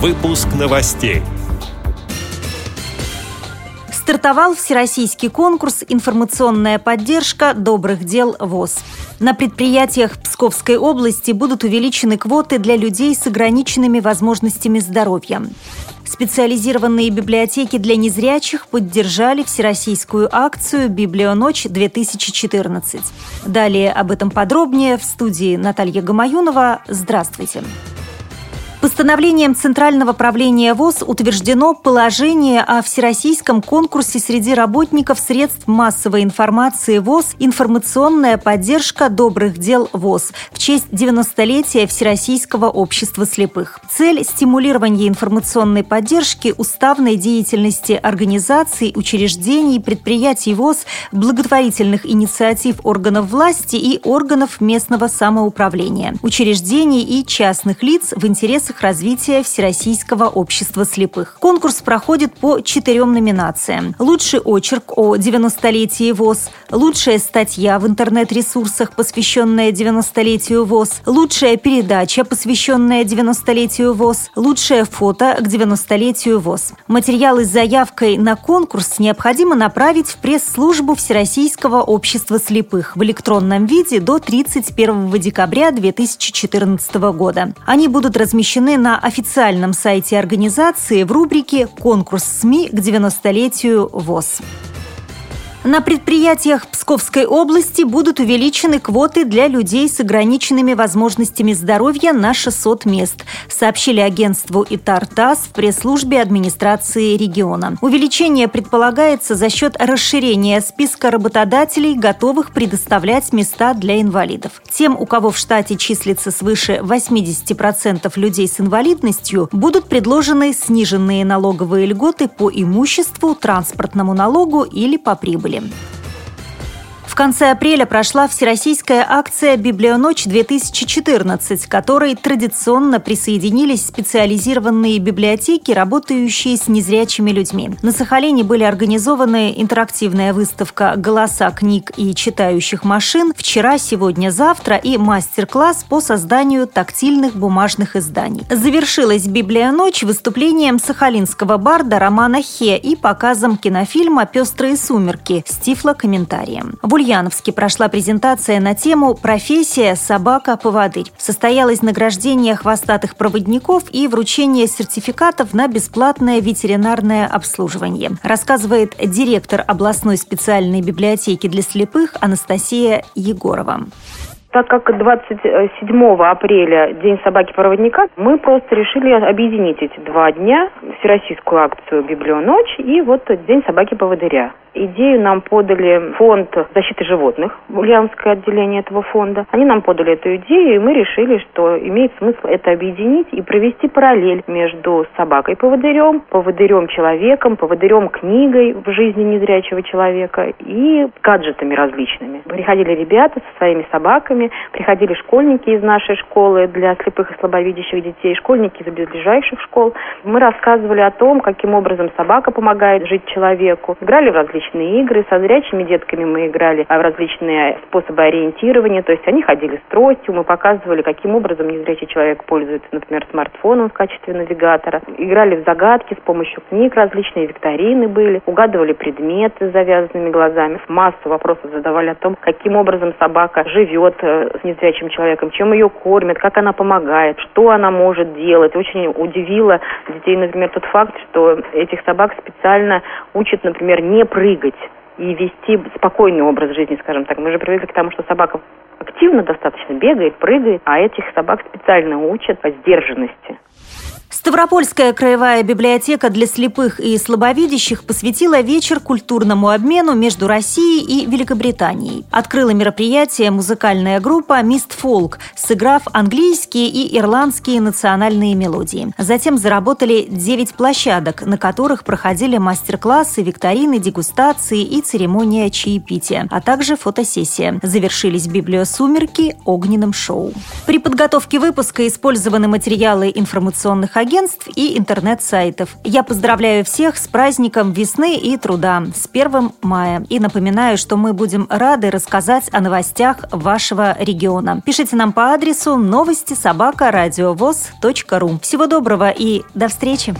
Выпуск новостей. Стартовал всероссийский конкурс «Информационная поддержка добрых дел ВОЗ». На предприятиях Псковской области будут увеличены квоты для людей с ограниченными возможностями здоровья. Специализированные библиотеки для незрячих поддержали всероссийскую акцию «Библионочь-2014». Далее об этом подробнее в студии Наталья Гамаюнова. Здравствуйте. Здравствуйте. Постановлением Центрального правления ВОЗ утверждено положение о всероссийском конкурсе среди работников средств массовой информации ВОЗ «Информационная поддержка добрых дел ВОЗ» в честь 90-летия Всероссийского общества слепых. Цель – стимулирование информационной поддержки уставной деятельности организаций, учреждений, предприятий ВОЗ, благотворительных инициатив органов власти и органов местного самоуправления, учреждений и частных лиц в интересах вопросах развития Всероссийского общества слепых. Конкурс проходит по четырем номинациям. Лучший очерк о 90-летии ВОЗ, лучшая статья в интернет-ресурсах, посвященная 90-летию ВОЗ, лучшая передача, посвященная 90-летию ВОЗ, лучшее фото к 90-летию ВОЗ. Материалы с заявкой на конкурс необходимо направить в пресс-службу Всероссийского общества слепых в электронном виде до 31 декабря 2014 года. Они будут размещены размещены на официальном сайте организации в рубрике «Конкурс СМИ к 90-летию ВОЗ». На предприятиях Псковской области будут увеличены квоты для людей с ограниченными возможностями здоровья на 600 мест, сообщили агентству ИТАР-ТАСС в пресс-службе администрации региона. Увеличение предполагается за счет расширения списка работодателей, готовых предоставлять места для инвалидов. Тем, у кого в штате числится свыше 80% людей с инвалидностью, будут предложены сниженные налоговые льготы по имуществу, транспортному налогу или по прибыли прибыли конце апреля прошла всероссийская акция «Библионочь-2014», к которой традиционно присоединились специализированные библиотеки, работающие с незрячими людьми. На Сахалине были организованы интерактивная выставка «Голоса книг и читающих машин» вчера, сегодня, завтра и мастер-класс по созданию тактильных бумажных изданий. Завершилась «Библионочь» выступлением сахалинского барда Романа Хе и показом кинофильма «Пестрые сумерки» с тифлокомментарием. В Ульяновске прошла презентация на тему «Профессия собака-поводырь». Состоялось награждение хвостатых проводников и вручение сертификатов на бесплатное ветеринарное обслуживание, рассказывает директор областной специальной библиотеки для слепых Анастасия Егорова. Так как 27 апреля День собаки-проводника, мы просто решили объединить эти два дня, всероссийскую акцию «Библионочь» и вот День собаки-поводыря. Идею нам подали фонд защиты животных, ульяновское отделение этого фонда. Они нам подали эту идею, и мы решили, что имеет смысл это объединить и провести параллель между собакой-поводырем, поводырем-человеком, поводырем-книгой в жизни незрячего человека и гаджетами различными. Приходили ребята со своими собаками, приходили школьники из нашей школы для слепых и слабовидящих детей, школьники из ближайших школ. Мы рассказывали о том, каким образом собака помогает жить человеку. Играли в различные различные игры. Со зрячими детками мы играли в различные способы ориентирования. То есть они ходили с тростью, мы показывали, каким образом незрячий человек пользуется, например, смартфоном в качестве навигатора. Играли в загадки с помощью книг, различные викторины были. Угадывали предметы с завязанными глазами. Массу вопросов задавали о том, каким образом собака живет э, с незрячим человеком, чем ее кормят, как она помогает, что она может делать. Очень удивило детей, например, тот факт, что этих собак специально учат, например, не прыгать прыгать и вести спокойный образ жизни, скажем так. Мы же привыкли к тому, что собака активно достаточно бегает, прыгает, а этих собак специально учат по сдержанности. Ставропольская краевая библиотека для слепых и слабовидящих посвятила вечер культурному обмену между Россией и Великобританией. Открыла мероприятие музыкальная группа «Мист Фолк», сыграв английские и ирландские национальные мелодии. Затем заработали 9 площадок, на которых проходили мастер-классы, викторины, дегустации и церемония чаепития, а также фотосессия. Завершились библиосумерки огненным шоу. При подготовке выпуска использованы материалы информационных агентств и интернет-сайтов. Я поздравляю всех с праздником весны и труда, с 1 мая. И напоминаю, что мы будем рады рассказать о новостях вашего региона. Пишите нам по адресу новости собака ру. Всего доброго и до встречи!